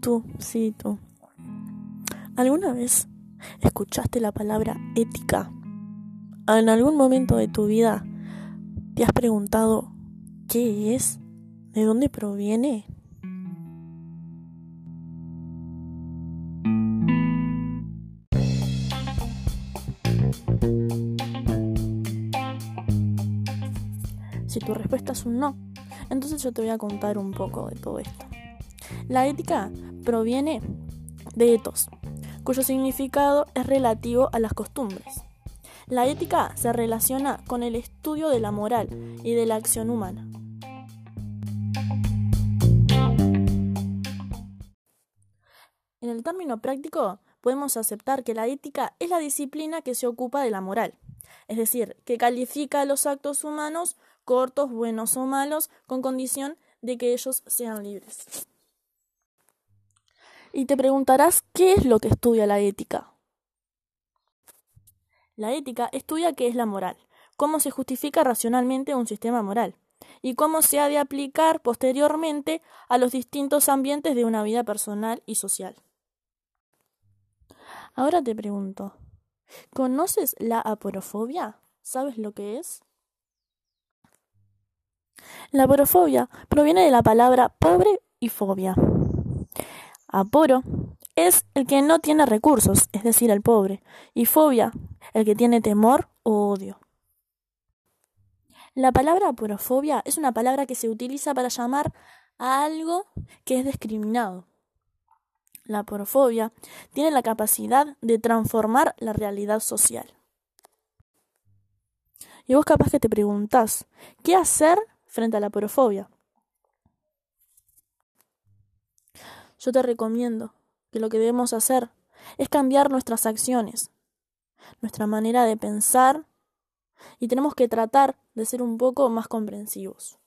tú, sí, tú. ¿Alguna vez escuchaste la palabra ética? ¿En algún momento de tu vida te has preguntado qué es? ¿De dónde proviene? Si tu respuesta es un no, entonces yo te voy a contar un poco de todo esto. La ética proviene de etos, cuyo significado es relativo a las costumbres. La ética se relaciona con el estudio de la moral y de la acción humana. En el término práctico, podemos aceptar que la ética es la disciplina que se ocupa de la moral, es decir, que califica los actos humanos cortos, buenos o malos, con condición de que ellos sean libres. Y te preguntarás, ¿qué es lo que estudia la ética? La ética estudia qué es la moral, cómo se justifica racionalmente un sistema moral y cómo se ha de aplicar posteriormente a los distintos ambientes de una vida personal y social. Ahora te pregunto, ¿conoces la aporofobia? ¿Sabes lo que es? La aporofobia proviene de la palabra pobre y fobia. Aporo es el que no tiene recursos, es decir, el pobre, y fobia, el que tiene temor o odio. La palabra aporofobia es una palabra que se utiliza para llamar a algo que es discriminado. La aporofobia tiene la capacidad de transformar la realidad social. Y vos capaz que te preguntás, ¿qué hacer frente a la aporofobia? Yo te recomiendo que lo que debemos hacer es cambiar nuestras acciones, nuestra manera de pensar y tenemos que tratar de ser un poco más comprensivos.